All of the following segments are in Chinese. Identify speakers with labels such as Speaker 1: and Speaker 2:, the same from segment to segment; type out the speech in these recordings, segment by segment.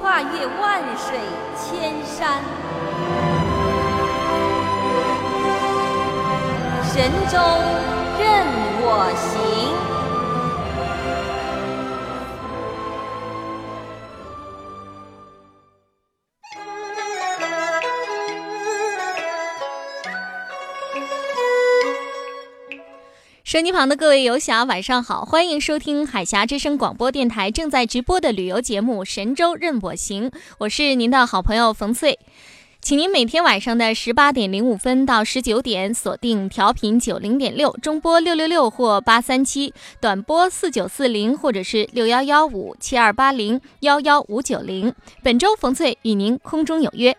Speaker 1: 跨越万水千山，神州任我行。
Speaker 2: 手机旁的各位游侠，晚上好，欢迎收听海峡之声广播电台正在直播的旅游节目《神州任我行》，我是您的好朋友冯翠，请您每天晚上的十八点零五分到十九点锁定调频九零点六，中波六六六或八三七，短波四九四零或者是六幺幺五七二八零幺幺五九零。本周冯翠与您空中有约。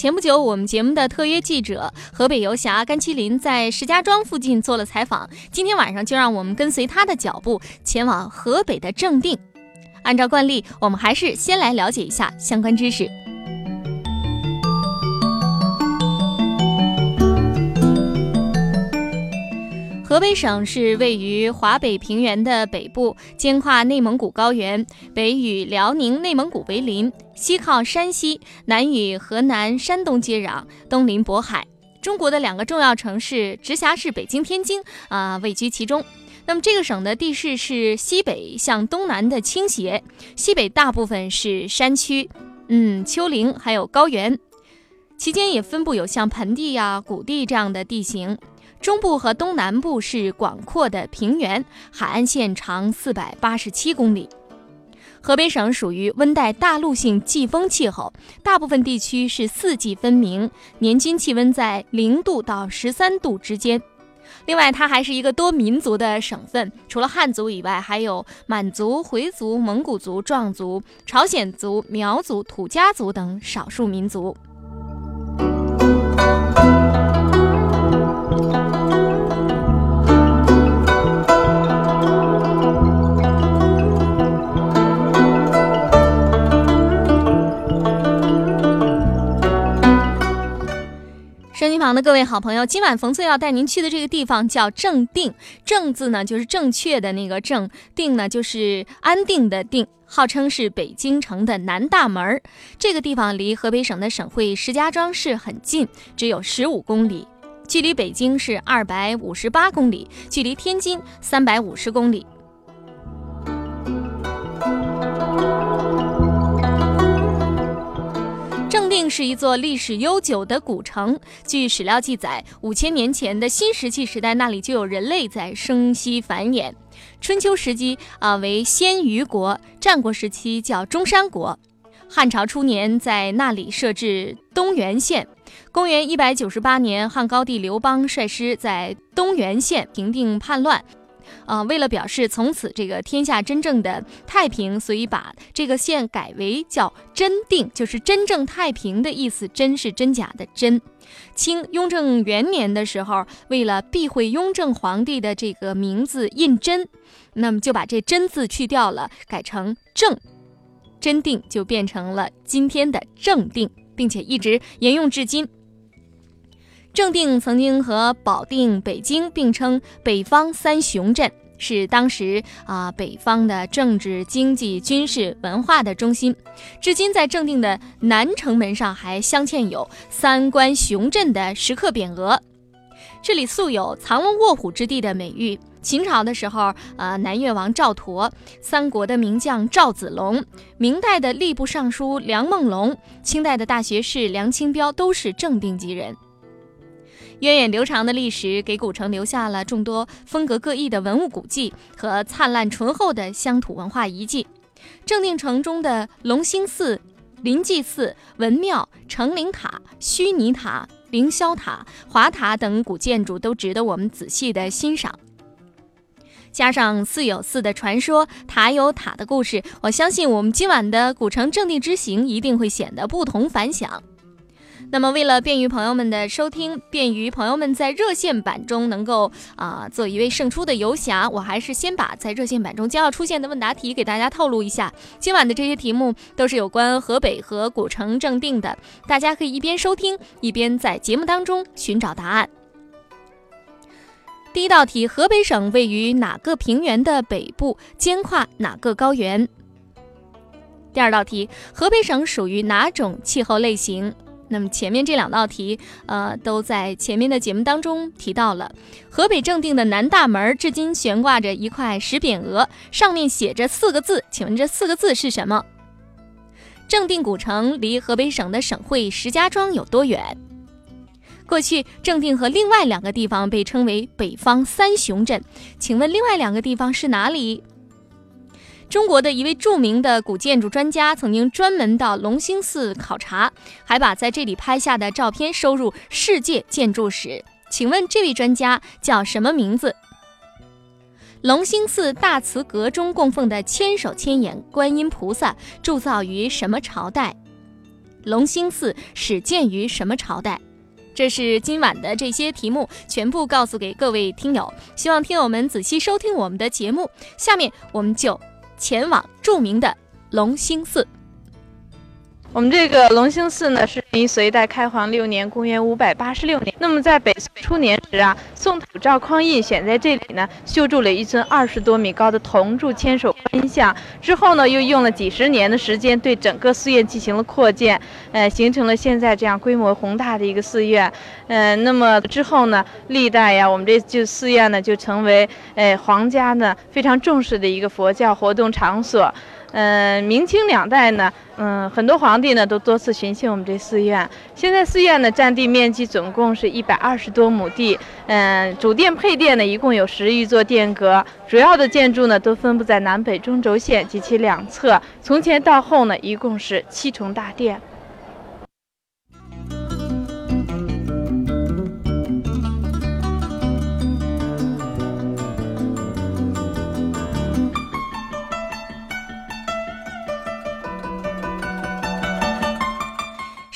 Speaker 2: 前不久，我们节目的特约记者河北游侠甘麒麟在石家庄附近做了采访。今天晚上就让我们跟随他的脚步，前往河北的正定。按照惯例，我们还是先来了解一下相关知识。河北省是位于华北平原的北部，兼跨内蒙古高原，北与辽宁、内蒙古为邻，西靠山西，南与河南、山东接壤，东临渤海。中国的两个重要城市直辖市北京、天津啊位居其中。那么这个省的地势是西北向东南的倾斜，西北大部分是山区，嗯，丘陵还有高原，其间也分布有像盆地呀、谷地这样的地形。中部和东南部是广阔的平原，海岸线长四百八十七公里。河北省属于温带大陆性季风气候，大部分地区是四季分明，年均气温在零度到十三度之间。另外，它还是一个多民族的省份，除了汉族以外，还有满族、回族、蒙古族、壮族、朝鲜族、苗族、土家族等少数民族。收音旁的各位好朋友，今晚冯翠要带您去的这个地方叫正定。正字呢，就是正确的那个正；定呢，就是安定的定。号称是北京城的南大门儿。这个地方离河北省的省会石家庄市很近，只有十五公里，距离北京是二百五十八公里，距离天津三百五十公里。定是一座历史悠久的古城。据史料记载，五千年前的新石器时代，那里就有人类在生息繁衍。春秋时期啊，为鲜虞国；战国时期叫中山国；汉朝初年在那里设置东原县。公元一百九十八年，汉高帝刘邦率师在东原县平定叛乱。啊，为了表示从此这个天下真正的太平，所以把这个县改为叫真定，就是真正太平的意思。真是真假的真。清雍正元年的时候，为了避讳雍正皇帝的这个名字胤禛，那么就把这真字去掉了，改成正，真定就变成了今天的正定，并且一直沿用至今。正定曾经和保定、北京并称北方三雄镇。是当时啊北方的政治、经济、军事、文化的中心。至今，在正定的南城门上还镶嵌有“三关雄镇”的石刻匾额。这里素有“藏龙卧虎之地”的美誉。秦朝的时候，呃，南越王赵佗，三国的名将赵子龙，明代的吏部尚书梁梦龙，清代的大学士梁清标，都是正定籍人。源远流长的历史给古城留下了众多风格各异的文物古迹和灿烂醇厚的乡土文化遗迹。正定城中的龙兴寺、临济寺、文庙、成灵塔、须弥塔、凌霄塔、华塔等古建筑都值得我们仔细的欣赏。加上寺有寺的传说，塔有塔的故事，我相信我们今晚的古城正定之行一定会显得不同凡响。那么，为了便于朋友们的收听，便于朋友们在热线版中能够啊做一位胜出的游侠，我还是先把在热线版中将要出现的问答题给大家透露一下。今晚的这些题目都是有关河北和古城正定的，大家可以一边收听，一边在节目当中寻找答案。第一道题：河北省位于哪个平原的北部，兼跨哪个高原？第二道题：河北省属于哪种气候类型？那么前面这两道题，呃，都在前面的节目当中提到了。河北正定的南大门至今悬挂着一块石匾额，上面写着四个字，请问这四个字是什么？正定古城离河北省的省会石家庄有多远？过去，正定和另外两个地方被称为北方三雄镇。请问，另外两个地方是哪里？中国的一位著名的古建筑专家曾经专门到龙兴寺考察，还把在这里拍下的照片收入《世界建筑史》。请问，这位专家叫什么名字？龙兴寺大慈阁中供奉的千手千眼观音菩萨铸造于什么朝代？龙兴寺始建于什么朝代？这是今晚的这些题目，全部告诉给各位听友。希望听友们仔细收听我们的节目。下面我们就前往著名的龙兴寺。
Speaker 3: 我们这个龙兴寺呢，是于隋代开皇六年，公元五百八十六年。那么在北宋初年时啊，宋太祖赵匡胤选在这里呢，修筑了一尊二十多米高的铜铸千手观音像。之后呢，又用了几十年的时间，对整个寺院进行了扩建，呃，形成了现在这样规模宏大的一个寺院。嗯，那么之后呢，历代呀，我们这就寺院呢，就成为呃皇家呢非常重视的一个佛教活动场所。嗯，明清两代呢，嗯，很多皇帝呢都多次巡幸我们这寺院。现在寺院呢占地面积总共是一百二十多亩地，嗯，主殿配殿呢一共有十余座殿阁，主要的建筑呢都分布在南北中轴线及其两侧，从前到后呢一共是七重大殿。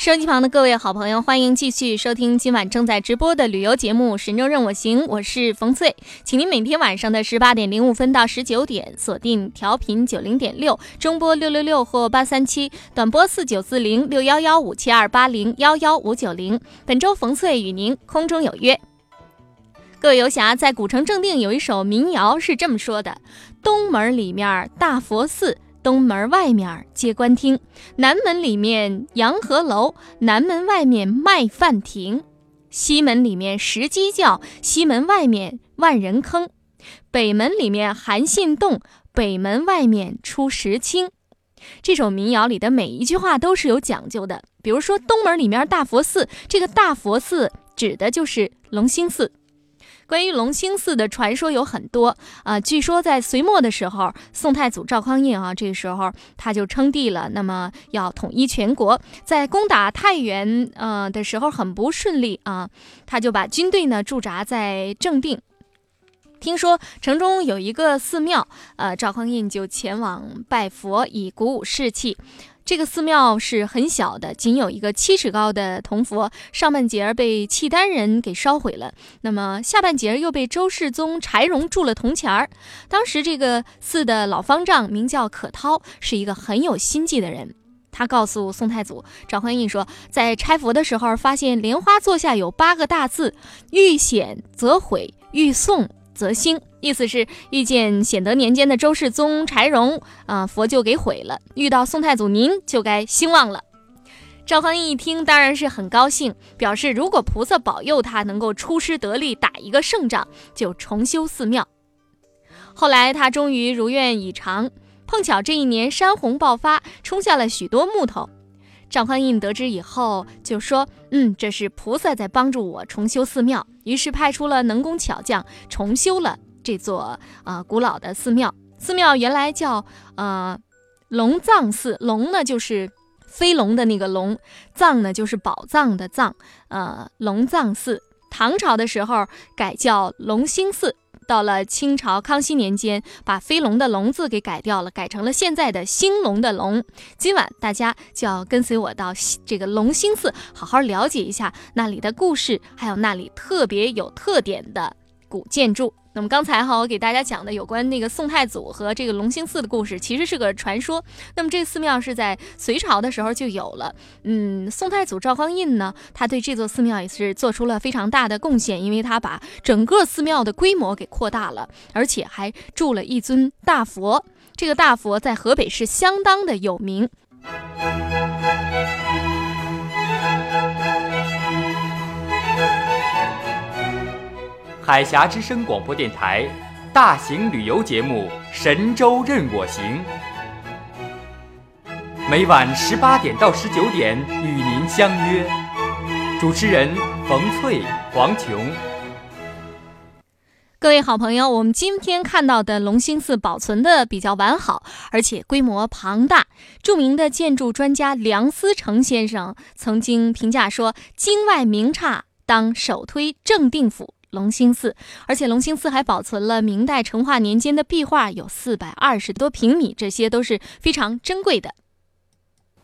Speaker 2: 收音机旁的各位好朋友，欢迎继续收听今晚正在直播的旅游节目《神州任我行》，我是冯翠，请您每天晚上的十八点零五分到十九点锁定调频九零点六，中波六六六或八三七，短波四九四零六幺幺五七二八零幺幺五九零。本周冯翠与您空中有约。各位游侠，在古城正定有一首民谣是这么说的：东门里面大佛寺。东门外面接官厅，南门里面洋河楼，南门外面卖饭亭，西门里面石鸡叫，西门外面万人坑，北门里面韩信洞，北门外面出石青。这首民谣里的每一句话都是有讲究的。比如说，东门里面大佛寺，这个大佛寺指的就是龙兴寺。关于龙兴寺的传说有很多啊，据说在隋末的时候，宋太祖赵匡胤啊，这个时候他就称帝了，那么要统一全国，在攻打太原呃的时候很不顺利啊，他就把军队呢驻扎在正定。听说城中有一个寺庙，呃，赵匡胤就前往拜佛，以鼓舞士气。这个寺庙是很小的，仅有一个七尺高的铜佛，上半截儿被契丹人给烧毁了，那么下半截儿又被周世宗柴荣铸了铜钱儿。当时这个寺的老方丈名叫可涛，是一个很有心计的人。他告诉宋太祖赵匡胤说，在拆佛的时候发现莲花座下有八个大字：“遇险则毁，遇送则兴，意思是遇见显德年间的周世宗柴荣啊，佛就给毁了；遇到宋太祖您，就该兴旺了。赵匡胤一听，当然是很高兴，表示如果菩萨保佑他能够出师得力，打一个胜仗，就重修寺庙。后来他终于如愿以偿，碰巧这一年山洪爆发，冲下了许多木头。赵匡胤得知以后，就说：“嗯，这是菩萨在帮助我重修寺庙。”于是派出了能工巧匠，重修了这座啊古老的寺庙。寺庙原来叫呃龙藏寺，龙呢就是。飞龙的那个龙，藏呢就是宝藏的藏，呃，龙藏寺。唐朝的时候改叫龙兴寺，到了清朝康熙年间，把飞龙的龙字给改掉了，改成了现在的兴隆的隆。今晚大家就要跟随我到这个隆兴寺，好好了解一下那里的故事，还有那里特别有特点的古建筑。那么刚才哈，我给大家讲的有关那个宋太祖和这个隆兴寺的故事，其实是个传说。那么这寺庙是在隋朝的时候就有了。嗯，宋太祖赵匡胤呢，他对这座寺庙也是做出了非常大的贡献，因为他把整个寺庙的规模给扩大了，而且还铸了一尊大佛。这个大佛在河北是相当的有名。
Speaker 4: 海峡之声广播电台大型旅游节目《神州任我行》，每晚十八点到十九点与您相约。主持人冯翠、黄琼。
Speaker 2: 各位好朋友，我们今天看到的隆兴寺保存的比较完好，而且规模庞大。著名的建筑专家梁思成先生曾经评价说：“京外名刹，当首推正定府。”隆兴寺，而且隆兴寺还保存了明代成化年间的壁画，有四百二十多平米，这些都是非常珍贵的。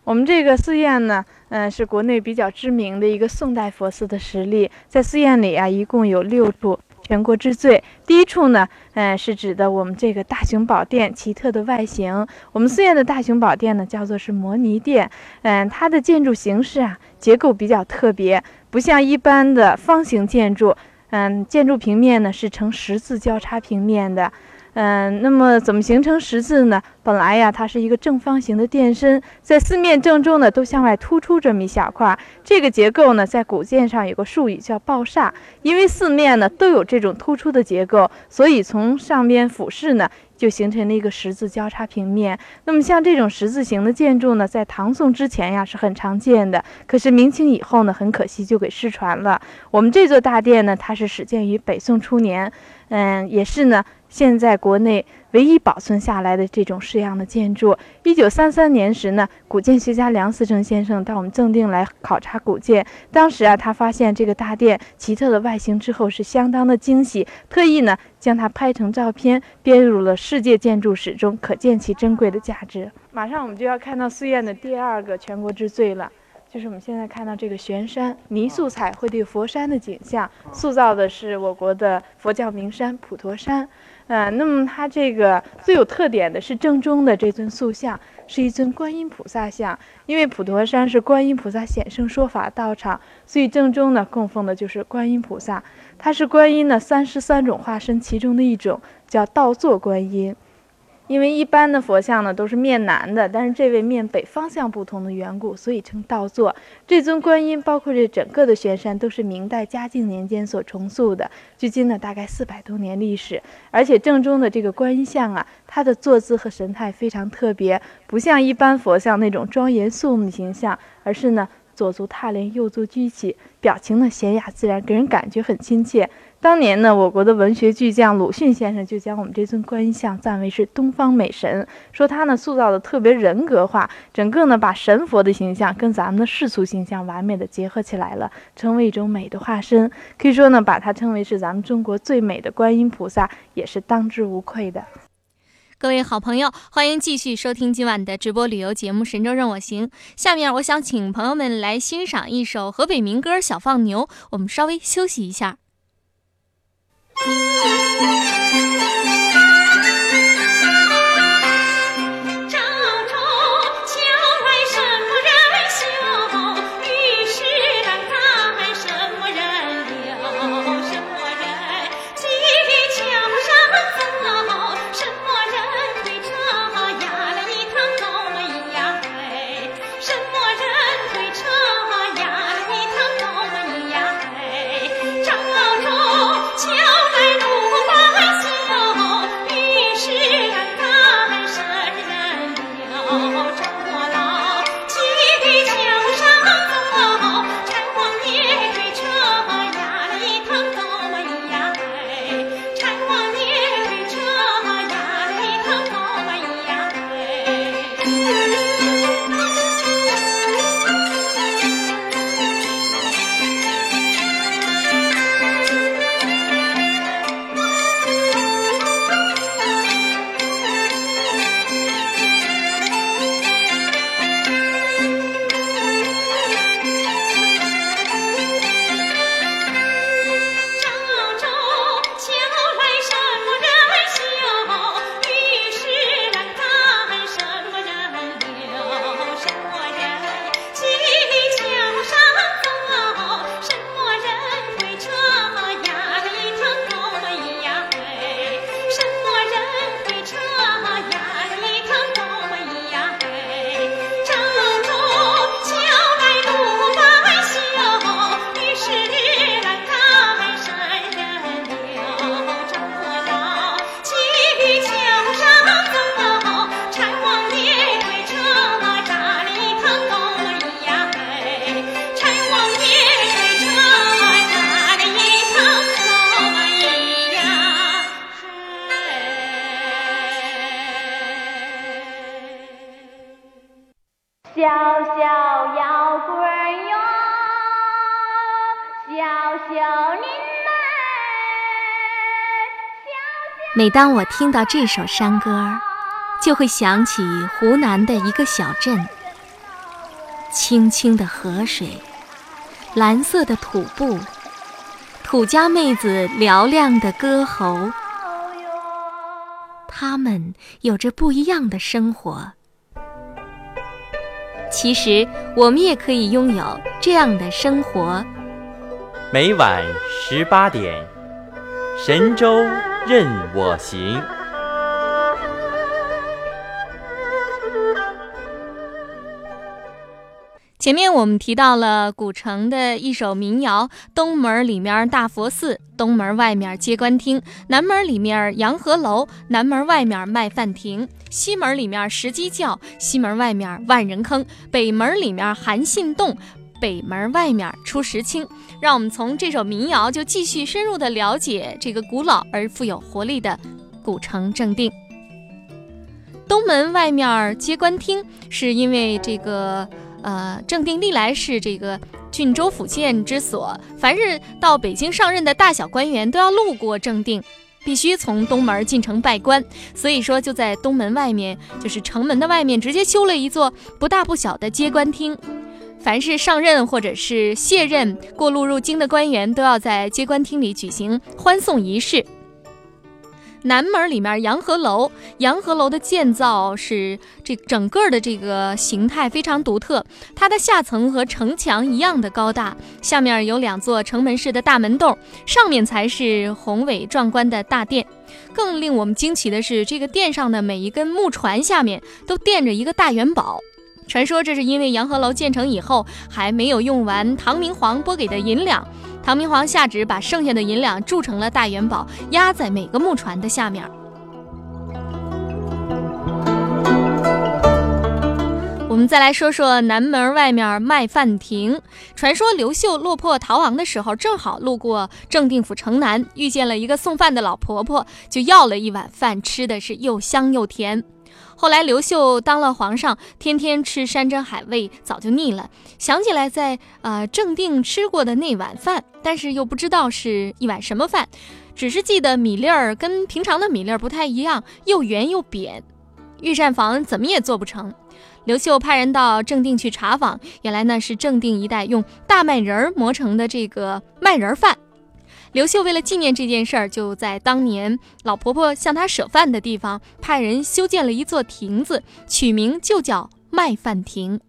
Speaker 3: 我们这个寺院呢，嗯，是国内比较知名的一个宋代佛寺的实例。在寺院里啊，一共有六处全国之最。第一处呢，嗯，是指的我们这个大雄宝殿奇特的外形。我们寺院的大雄宝殿呢，叫做是摩尼殿。嗯，它的建筑形式啊，结构比较特别，不像一般的方形建筑。嗯，建筑平面呢是呈十字交叉平面的，嗯，那么怎么形成十字呢？本来呀，它是一个正方形的殿身，在四面正中呢都向外突出这么一小块。这个结构呢，在古建上有个术语叫抱煞，因为四面呢都有这种突出的结构，所以从上边俯视呢。就形成了一个十字交叉平面。那么像这种十字形的建筑呢，在唐宋之前呀是很常见的。可是明清以后呢，很可惜就给失传了。我们这座大殿呢，它是始建于北宋初年，嗯，也是呢。现在国内唯一保存下来的这种式样的建筑，一九三三年时呢，古建学家梁思成先生到我们正定来考察古建，当时啊，他发现这个大殿奇特的外形之后，是相当的惊喜，特意呢将它拍成照片，编入了世界建筑史中，可见其珍贵的价值。马上我们就要看到寺院的第二个全国之最了。就是我们现在看到这个悬山泥塑彩绘的佛山的景象，塑造的是我国的佛教名山普陀山。嗯，那么它这个最有特点的是正中的这尊塑像，是一尊观音菩萨像。因为普陀山是观音菩萨显圣说法道场，所以正中呢供奉的就是观音菩萨。它是观音的三十三种化身其中的一种，叫倒坐观音。因为一般的佛像呢都是面南的，但是这位面北方向不同的缘故，所以称倒坐。这尊观音，包括这整个的悬山，都是明代嘉靖年间所重塑的，距今呢大概四百多年历史。而且正中的这个观音像啊，它的坐姿和神态非常特别，不像一般佛像那种庄严肃穆的形象，而是呢左足踏莲，右足居起，表情呢娴雅自然，给人感觉很亲切。当年呢，我国的文学巨匠鲁迅先生就将我们这尊观音像赞为是东方美神，说他呢塑造的特别人格化，整个呢把神佛的形象跟咱们的世俗形象完美的结合起来了，成为一种美的化身。可以说呢，把它称为是咱们中国最美的观音菩萨，也是当之无愧的。
Speaker 2: 各位好朋友，欢迎继续收听今晚的直播旅游节目《神州任我行》。下面我想请朋友们来欣赏一首河北民歌《小放牛》，我们稍微休息一下。
Speaker 5: 什么人？
Speaker 2: 每当我听到这首山歌，就会想起湖南的一个小镇。清清的河水，蓝色的土布，土家妹子嘹亮的歌喉，他们有着不一样的生活。其实，我们也可以拥有这样的生活。
Speaker 4: 每晚十八点，神州任我行。
Speaker 2: 前面我们提到了古城的一首民谣：东门里面大佛寺，东门外面接官厅；南门里面洋河楼，南门外面卖饭亭；西门里面石鸡叫，西门外面万人坑；北门里面韩信洞，北门外面出石青。让我们从这首民谣就继续深入的了解这个古老而富有活力的古城正定。东门外面接官厅，是因为这个。呃，正定历来是这个郡州府县之所，凡是到北京上任的大小官员都要路过正定，必须从东门进城拜官。所以说，就在东门外面，就是城门的外面，直接修了一座不大不小的接官厅。凡是上任或者是卸任过路入京的官员，都要在接官厅里举行欢送仪式。南门里面洋河楼，洋河楼的建造是这整个的这个形态非常独特，它的下层和城墙一样的高大，下面有两座城门式的大门洞，上面才是宏伟壮观的大殿。更令我们惊奇的是，这个殿上的每一根木船下面都垫着一个大元宝。传说这是因为洋河楼建成以后还没有用完唐明皇拨给的银两。唐明皇下旨，把剩下的银两铸成了大元宝，压在每个木船的下面。我们再来说说南门外面卖饭亭。传说刘秀落魄逃亡的时候，正好路过正定府城南，遇见了一个送饭的老婆婆，就要了一碗饭，吃的是又香又甜。后来刘秀当了皇上，天天吃山珍海味，早就腻了。想起来在呃正定吃过的那碗饭，但是又不知道是一碗什么饭，只是记得米粒儿跟平常的米粒儿不太一样，又圆又扁。御膳房怎么也做不成。刘秀派人到正定去查访，原来那是正定一带用大麦仁儿磨成的这个麦仁儿饭。刘秀为了纪念这件事儿，就在当年老婆婆向他舍饭的地方，派人修建了一座亭子，取名就叫麦饭亭。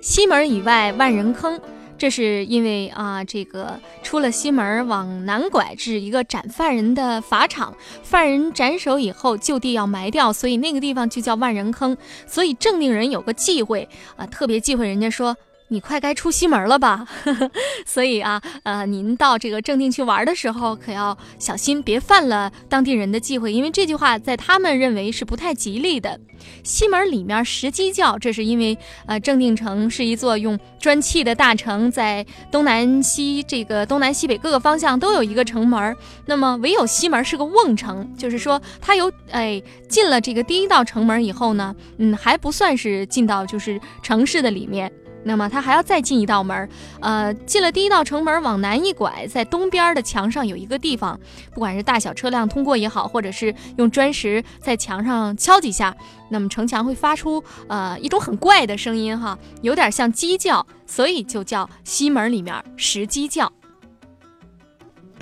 Speaker 2: 西门以外万人坑。这是因为啊，这个出了西门往南拐，至一个斩犯人的法场，犯人斩首以后就地要埋掉，所以那个地方就叫万人坑。所以正定人有个忌讳啊，特别忌讳人家说。你快该出西门了吧？所以啊，呃，您到这个正定去玩的时候，可要小心，别犯了当地人的忌讳，因为这句话在他们认为是不太吉利的。西门里面石鸡叫，这是因为呃，正定城是一座用砖砌的大城，在东南西这个东南西北各个方向都有一个城门，那么唯有西门是个瓮城，就是说它有哎进了这个第一道城门以后呢，嗯，还不算是进到就是城市的里面。那么他还要再进一道门，呃，进了第一道城门，往南一拐，在东边的墙上有一个地方，不管是大小车辆通过也好，或者是用砖石在墙上敲几下，那么城墙会发出呃一种很怪的声音哈，有点像鸡叫，所以就叫西门里面石鸡叫。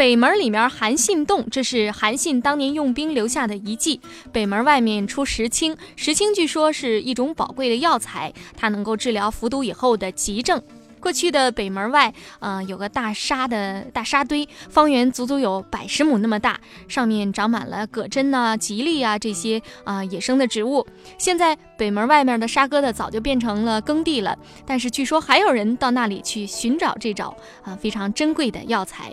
Speaker 2: 北门里面韩信洞，这是韩信当年用兵留下的遗迹。北门外面出石青，石青据说是一种宝贵的药材，它能够治疗服毒以后的急症。过去的北门外，呃，有个大沙的大沙堆，方圆足足有百十亩那么大，上面长满了葛针呐、吉利啊这些啊野生的植物。现在北门外面的沙疙瘩早就变成了耕地了，但是据说还有人到那里去寻找这种啊非常珍贵的药材。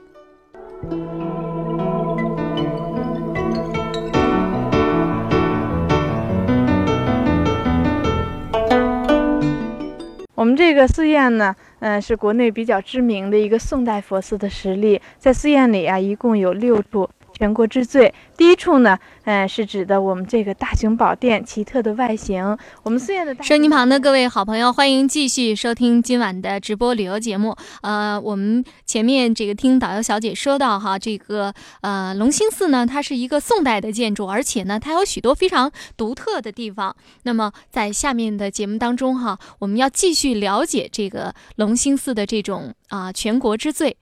Speaker 3: 我们这个寺院呢，嗯，是国内比较知名的一个宋代佛寺的实例。在寺院里啊，一共有六处。全国之最。第一处呢，嗯，是指的我们这个大雄宝殿奇特的外形。我们寺院的
Speaker 2: 收音旁的各位好朋友，欢迎继续收听今晚的直播旅游节目。呃，我们前面这个听导游小姐说到哈，这个呃隆兴寺呢，它是一个宋代的建筑，而且呢，它有许多非常独特的地方。那么在下面的节目当中哈，我们要继续了解这个隆兴寺的这种啊全国之最。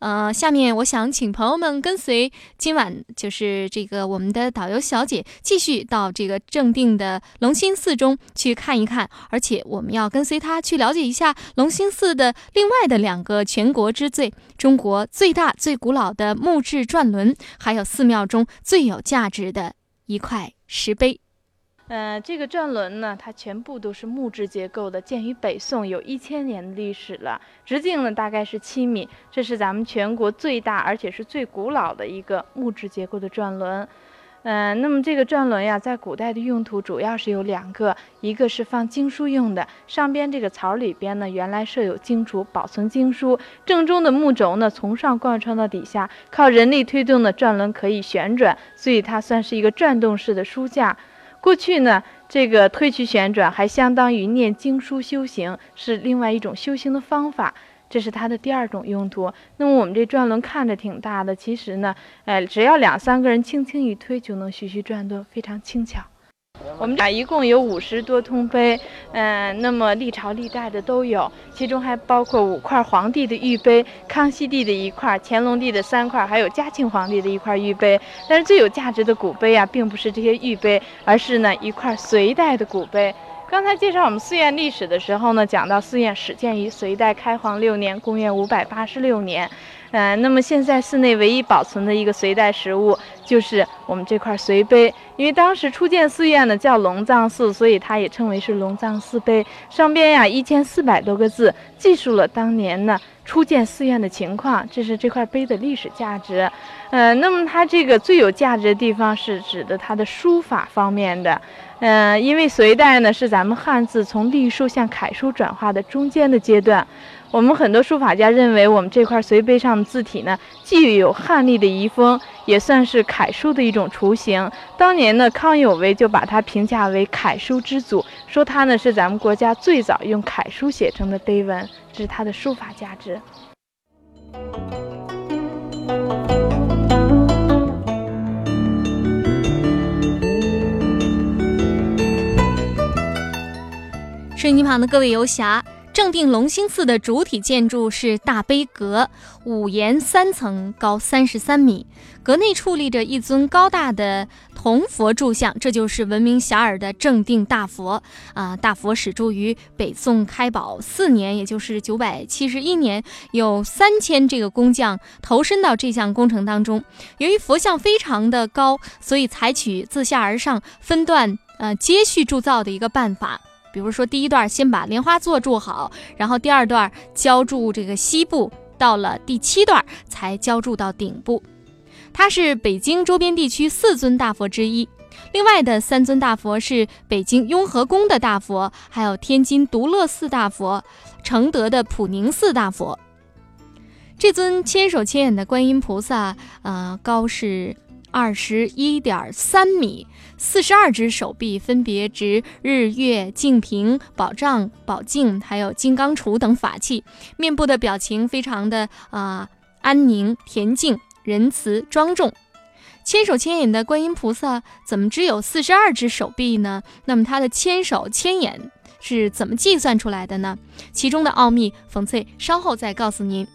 Speaker 2: 呃，下面我想请朋友们跟随今晚就是这个我们的导游小姐继续到这个正定的隆兴寺中去看一看，而且我们要跟随她去了解一下隆兴寺的另外的两个全国之最：中国最大最古老的木质转轮，还有寺庙中最有价值的一块石碑。
Speaker 3: 呃，这个转轮呢，它全部都是木质结构的，建于北宋，有一千年的历史了。直径呢大概是七米，这是咱们全国最大而且是最古老的一个木质结构的转轮。嗯，那么这个转轮呀，在古代的用途主要是有两个，一个是放经书用的，上边这个槽里边呢，原来设有经橱保存经书，正中的木轴呢，从上贯穿到底下，靠人力推动的转轮可以旋转，所以它算是一个转动式的书架。过去呢，这个推去旋转还相当于念经书修行，是另外一种修行的方法，这是它的第二种用途。那么我们这转轮看着挺大的，其实呢，哎，只要两三个人轻轻一推，就能徐徐转动，非常轻巧。我们俩一共有五十多通碑，嗯，那么历朝历代的都有，其中还包括五块皇帝的玉碑，康熙帝的一块，乾隆帝的三块，还有嘉庆皇帝的一块玉碑。但是最有价值的古碑啊，并不是这些玉碑，而是呢一块隋代的古碑。刚才介绍我们寺院历史的时候呢，讲到寺院始建于隋代开皇六年，公元五百八十六年。嗯，那么现在寺内唯一保存的一个隋代实物，就是我们这块隋碑。因为当时初建寺院呢叫龙藏寺，所以它也称为是龙藏寺碑。上边呀一千四百多个字，记述了当年呢初建寺院的情况。这是这块碑的历史价值。呃，那么它这个最有价值的地方是指的它的书法方面的。嗯，因为隋代呢是咱们汉字从隶书向楷书转化的中间的阶段。我们很多书法家认为，我们这块隋碑上的字体呢，既有汉隶的遗风，也算是楷书的一种雏形。当年呢，康有为就把它评价为楷书之祖，说它呢是咱们国家最早用楷书写成的碑文，这是它的书法价值。
Speaker 2: 收音机旁的各位游侠。正定隆兴寺的主体建筑是大悲阁，五檐三层，高三十三米。阁内矗立着一尊高大的铜佛柱像，这就是闻名遐迩的正定大佛啊！大佛始铸于北宋开宝四年，也就是九百七十一年，有三千这个工匠投身到这项工程当中。由于佛像非常的高，所以采取自下而上分段呃接续铸造的一个办法。比如说，第一段先把莲花座铸好，然后第二段浇筑这个西部，到了第七段才浇筑到顶部。它是北京周边地区四尊大佛之一，另外的三尊大佛是北京雍和宫的大佛，还有天津独乐寺大佛、承德的普宁寺大佛。这尊千手千眼的观音菩萨，呃，高是。二十一点三米，四十二只手臂分别执日月净瓶、宝杖、宝镜，还有金刚杵等法器。面部的表情非常的啊安宁恬静、仁慈庄重。千手千眼的观音菩萨怎么只有四十二只手臂呢？那么他的千手千眼是怎么计算出来的呢？其中的奥秘，冯翠稍后再告诉您。音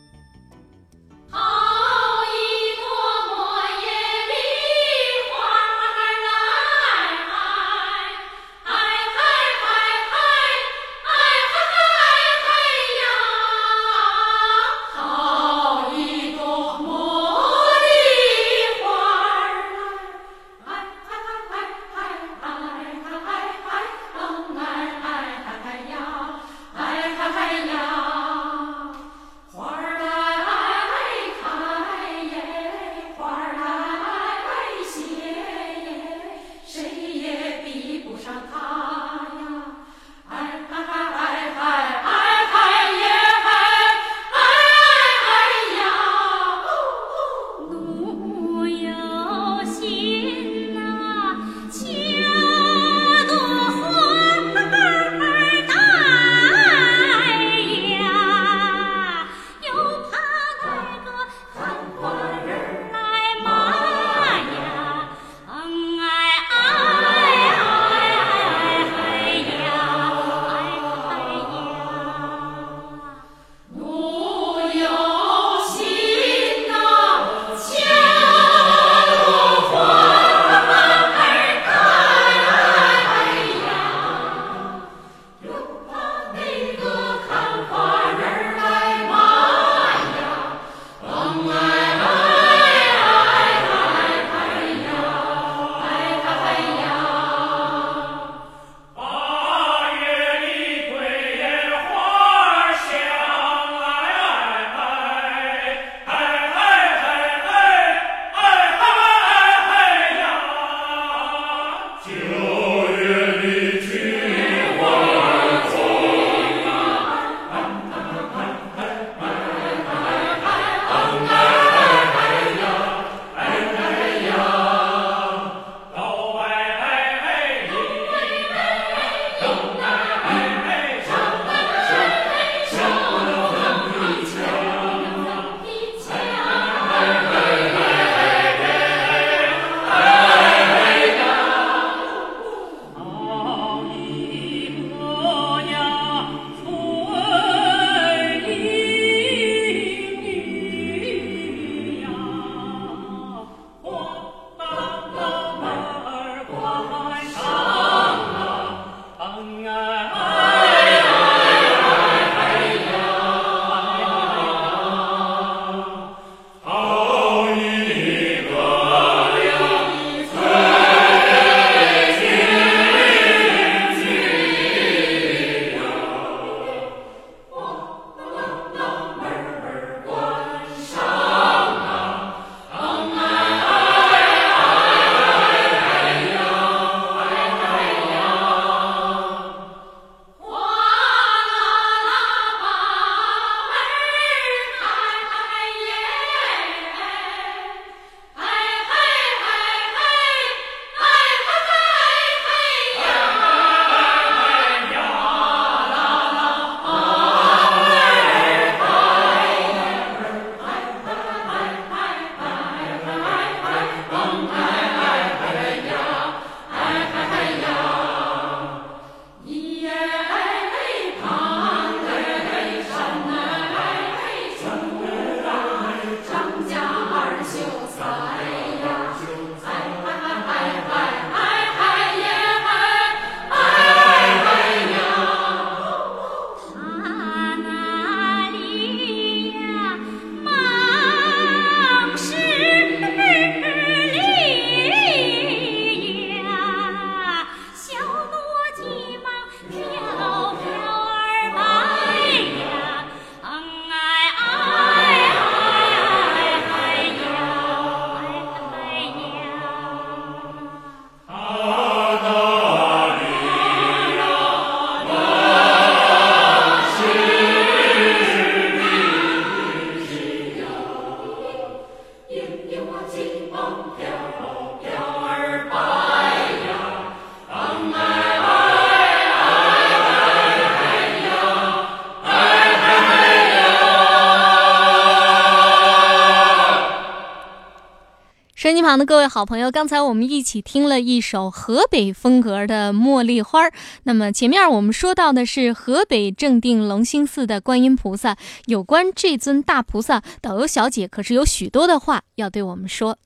Speaker 2: 旁的各位好朋友，刚才我们一起听了一首河北风格的《茉莉花》。那么前面我们说到的是河北正定龙兴寺的观音菩萨，有关这尊大菩萨，导游小姐可是有许多的话要对我们说。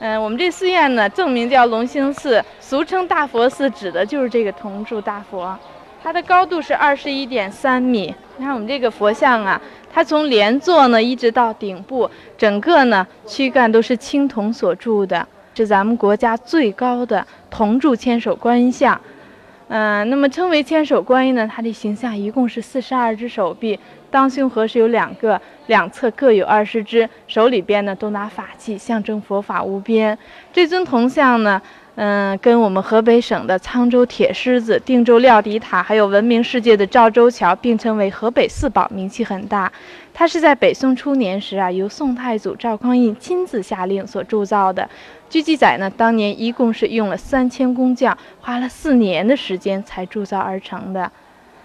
Speaker 3: 嗯，我们这寺院呢，正名叫龙兴寺，俗称大佛寺，指的就是这个铜铸大佛。它的高度是二十一点三米。你看我们这个佛像啊，它从莲座呢一直到顶部，整个呢躯干都是青铜所铸的，是咱们国家最高的铜铸千手观音像。嗯，那么称为千手观音呢，它的形象一共是四十二只手臂，当胸合是有两个，两侧各有二十只，手里边呢都拿法器，象征佛法无边。这尊铜像呢。嗯，跟我们河北省的沧州铁狮子、定州料底塔，还有闻名世界的赵州桥并称为河北四宝，名气很大。它是在北宋初年时啊，由宋太祖赵匡胤亲自下令所铸造的。据记载呢，当年一共是用了三千工匠，花了四年的时间才铸造而成的。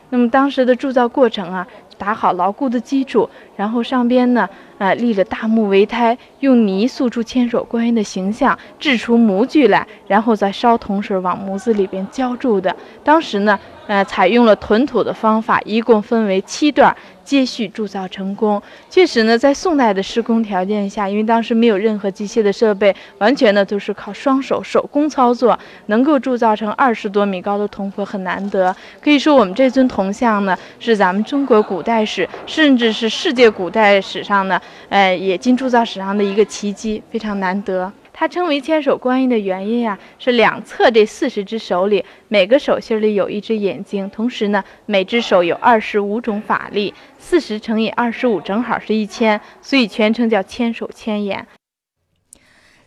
Speaker 3: 那么当时的铸造过程啊，打好牢固的基础，然后上边呢。呃，立了大木为胎，用泥塑出千手观音的形象，制出模具来，然后再烧铜水往模子里边浇筑的。当时呢，呃，采用了屯土的方法，一共分为七段。接续铸造成功，确实呢，在宋代的施工条件下，因为当时没有任何机械的设备，完全呢都是靠双手手工操作，能够铸造成二十多米高的铜佛很难得。可以说，我们这尊铜像呢，是咱们中国古代史，甚至是世界古代史上呢，呃，冶金铸造史上的一个奇迹，非常难得。它称为千手观音的原因呀，是两侧这四十只手里，每个手心里有一只眼睛，同时呢，每只手有二十五种法力，四十乘以二十五正好是一千，所以全称叫千手千眼。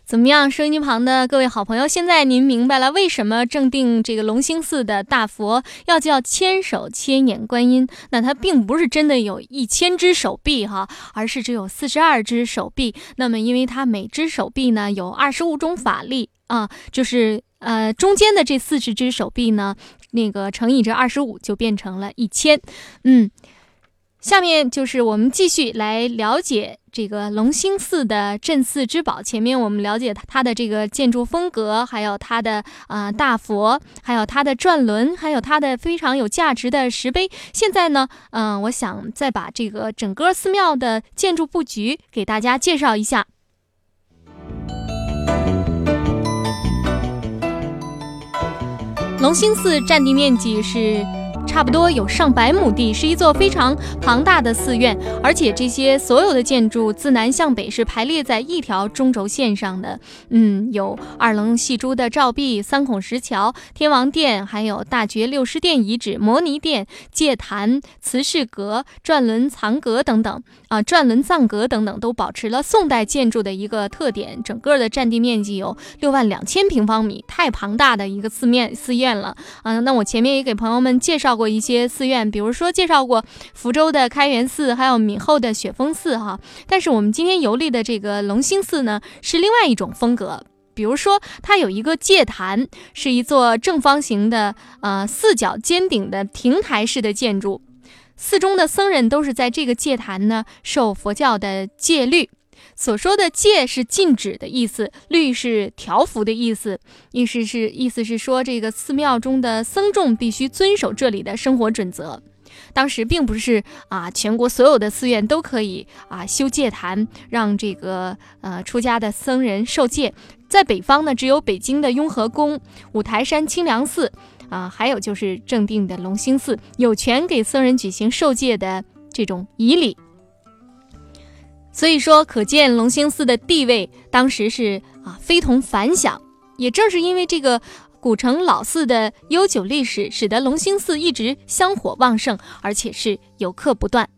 Speaker 2: 怎么样，收音机旁的各位好朋友，现在您明白了为什么正定这个龙兴寺的大佛要叫千手千眼观音？那它并不是真的有一千只手臂哈，而是只有四十二只手臂。那么，因为它每只手臂呢有二十五种法力啊，就是呃中间的这四十只手臂呢，那个乘以这二十五就变成了一千。嗯，下面就是我们继续来了解。这个龙兴寺的镇寺之宝，前面我们了解它它的这个建筑风格，还有它的啊大佛，还有它的转轮，还有它的非常有价值的石碑。现在呢，嗯，我想再把这个整个寺庙的建筑布局给大家介绍一下。龙兴寺占地面积是。差不多有上百亩地，是一座非常庞大的寺院，而且这些所有的建筑自南向北是排列在一条中轴线上的。嗯，有二棱细珠的照壁、三孔石桥、天王殿，还有大觉六师殿遗址、摩尼殿、戒坛、慈氏阁、转轮藏阁等等。啊，转轮藏阁等等都保持了宋代建筑的一个特点。整个的占地面积有六万两千平方米，太庞大的一个寺面寺院了。啊，那我前面也给朋友们介绍过一些寺院，比如说介绍过福州的开元寺，还有闽后的雪峰寺哈。但是我们今天游历的这个龙兴寺呢，是另外一种风格。比如说，它有一个戒坛，是一座正方形的呃四角尖顶的亭台式的建筑。寺中的僧人都是在这个戒坛呢受佛教的戒律，所说的戒是禁止的意思，律是条幅的意思，意思是意思是说这个寺庙中的僧众必须遵守这里的生活准则。当时并不是啊，全国所有的寺院都可以啊修戒坛，让这个呃出家的僧人受戒。在北方呢，只有北京的雍和宫、五台山清凉寺。啊，还有就是正定的龙兴寺有权给僧人举行受戒的这种仪礼，所以说可见龙兴寺的地位当时是啊非同凡响。也正是因为这个古城老寺的悠久历史，使得龙兴寺一直香火旺盛，而且是游客不断。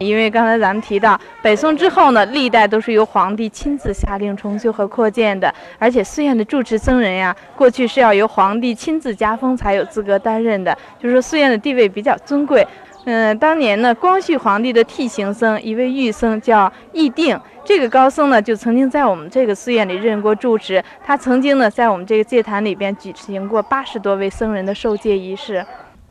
Speaker 3: 因为刚才咱们提到，北宋之后呢，历代都是由皇帝亲自下令重修和扩建的，而且寺院的住持僧人呀，过去是要由皇帝亲自加封才有资格担任的，就是说寺院的地位比较尊贵。嗯，当年呢，光绪皇帝的替行僧一位御僧叫义定，这个高僧呢，就曾经在我们这个寺院里任过住持，他曾经呢，在我们这个戒坛里边举行过八十多位僧人的受戒仪式。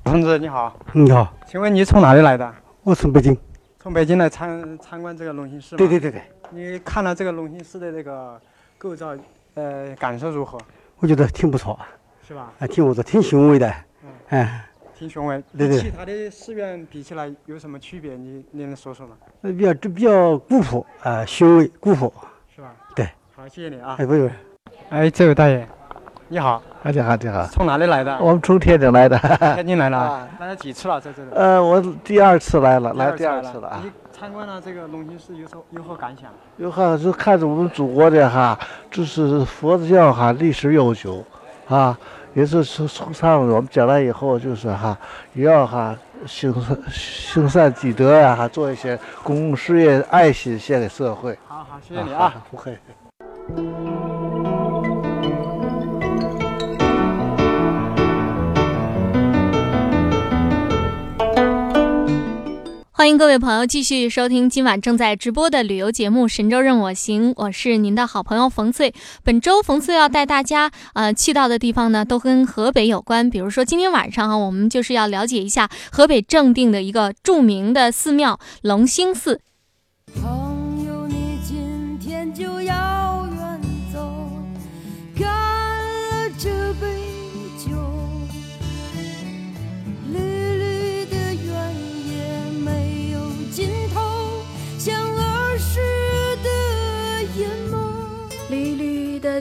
Speaker 5: 同志你好，
Speaker 6: 你好，
Speaker 5: 请问你从哪里来的？
Speaker 6: 我从北京。
Speaker 5: 从北京来参参观这个龙兴寺
Speaker 6: 对对对对。
Speaker 5: 你看了这个龙兴寺的这个构造，呃，感受如何？
Speaker 6: 我觉得挺不错，
Speaker 5: 是吧？
Speaker 6: 啊，挺不错，挺雄伟的，
Speaker 5: 嗯
Speaker 6: 哎，
Speaker 5: 挺雄伟。
Speaker 6: 对对
Speaker 5: 其他的寺院比起来有什么区别？你你能说说吗？
Speaker 6: 那比较这比较古朴，啊，雄伟古朴，
Speaker 5: 是吧？
Speaker 6: 对。
Speaker 5: 好，谢谢你啊。
Speaker 6: 哎，不用，
Speaker 5: 哎，这位大爷，你好，
Speaker 7: 啊，你好，你好，
Speaker 5: 从哪里来的？
Speaker 7: 我们从天津来的。
Speaker 5: 天津来了
Speaker 7: 啊。
Speaker 5: 来了几次了？在这里？
Speaker 7: 呃，我第二次来了，来第二次了啊。
Speaker 5: 你参观了这个龙兴寺有所有何感想？
Speaker 7: 有哈是看着我们祖国的哈，就是佛教哈历史悠久，啊，也是从从上我们将来以后就是哈，也要哈行善行善积德呀、哈，做一些公共事业，爱心献给社会。
Speaker 5: 好好，谢谢你啊。
Speaker 7: 不客气。
Speaker 2: 欢迎各位朋友继续收听今晚正在直播的旅游节目《神州任我行》，我是您的好朋友冯翠。本周冯翠要带大家呃去到的地方呢，都跟河北有关。比如说今天晚上啊，我们就是要了解一下河北正定的一个著名的寺庙龙兴寺。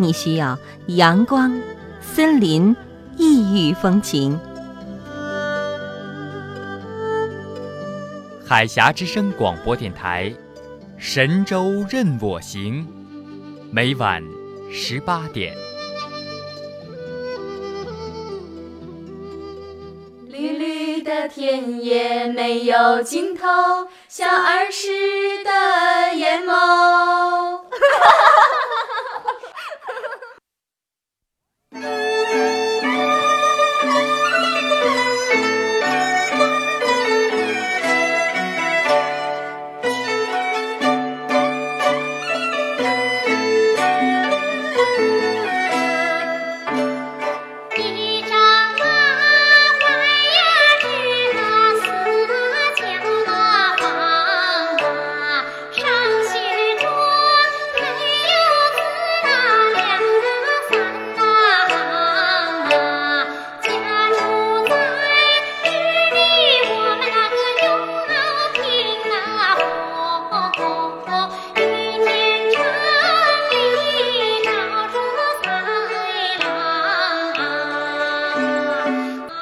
Speaker 8: 你需要阳光、森林、异域风情。
Speaker 4: 海峡之声广播电台，《神州任我行》，每晚十八点。
Speaker 9: 绿绿的田野没有尽头，像儿时的眼眸。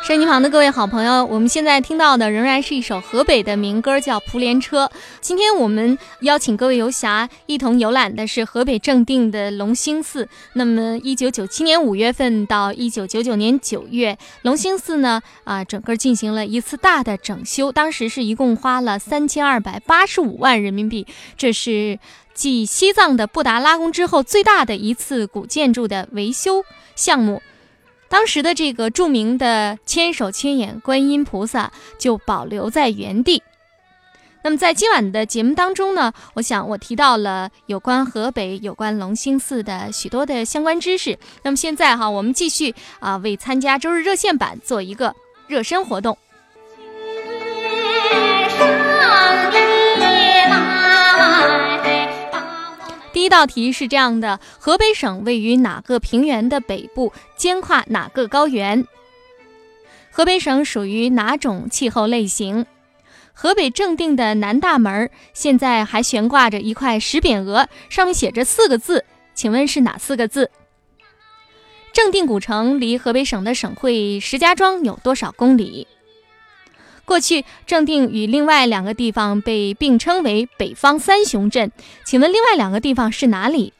Speaker 2: 收音机旁的各位好朋友，我们现在听到的仍然是一首河北的民歌，叫《蒲莲车》。今天我们邀请各位游侠一同游览的是河北正定的龙兴寺。那么，一九九七年五月份到一九九九年九月，龙兴寺呢啊，整个进行了一次大的整修，当时是一共花了三千二百八十五万人民币，这是继西藏的布达拉宫之后最大的一次古建筑的维修项目。当时的这个著名的千手千眼观音菩萨就保留在原地。那么在今晚的节目当中呢，我想我提到了有关河北、有关龙兴寺的许多的相关知识。那么现在哈，我们继续啊，为参加周日热线版做一个热身活动。第一道题是这样的：河北省位于哪个平原的北部，肩跨哪个高原？河北省属于哪种气候类型？河北正定的南大门现在还悬挂着一块石匾额，上面写着四个字，请问是哪四个字？正定古城离河北省的省会石家庄有多少公里？过去，正定与另外两个地方被并称为“北方三雄镇”，请问另外两个地方是哪里？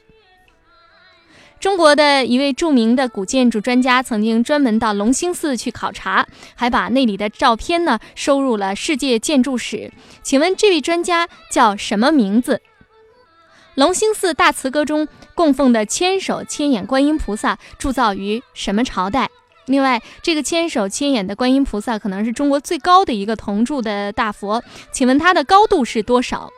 Speaker 2: 中国的一位著名的古建筑专家曾经专门到龙兴寺去考察，还把那里的照片呢收入了世界建筑史。请问这位专家叫什么名字？龙兴寺大慈歌中供奉的千手千眼观音菩萨铸造于什么朝代？另外，这个千手千眼的观音菩萨可能是中国最高的一个铜铸的大佛，请问它的高度是多少？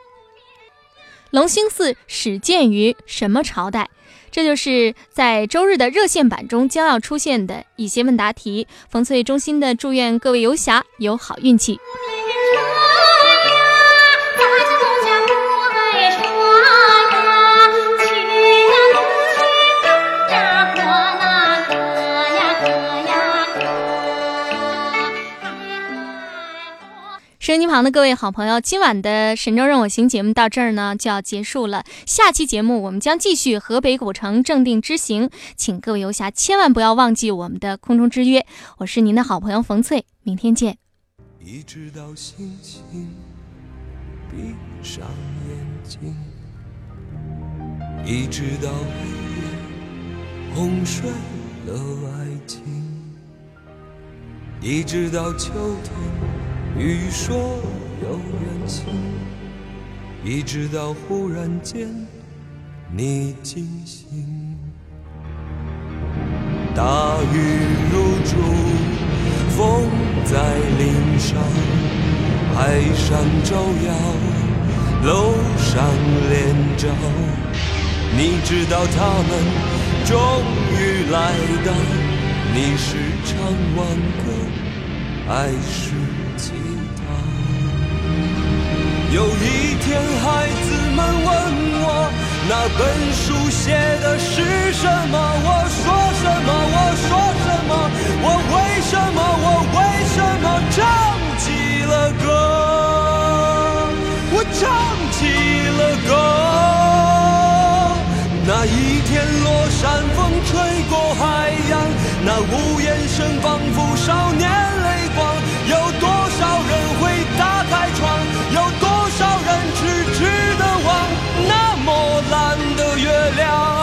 Speaker 2: 龙兴寺始建于什么朝代？这就是在周日的热线版中将要出现的一些问答题。冯翠衷心的祝愿各位游侠有好运气。收音机旁的各位好朋友，今晚的《神州任我行》节目到这儿呢就要结束了。下期节目我们将继续河北古城正定之行，请各位游侠千万不要忘记我们的空中之约。我是您的好朋友冯翠，明天见。
Speaker 10: 一直到星星闭上眼睛，一直到黑夜哄睡了爱情，一直到秋天。雨说有远行，一直到忽然间你惊醒。大雨如注，风在林上，海上照耀，楼上连着。你知道他们终于来到，你是唱完歌，还是？有一天，孩子们问我，那本书写的是什么？我说什么？我说什么？我为什么？我为什么唱起了歌？我唱起了歌。那一天，落山风吹过海洋，那呜咽声仿佛少年泪。的亮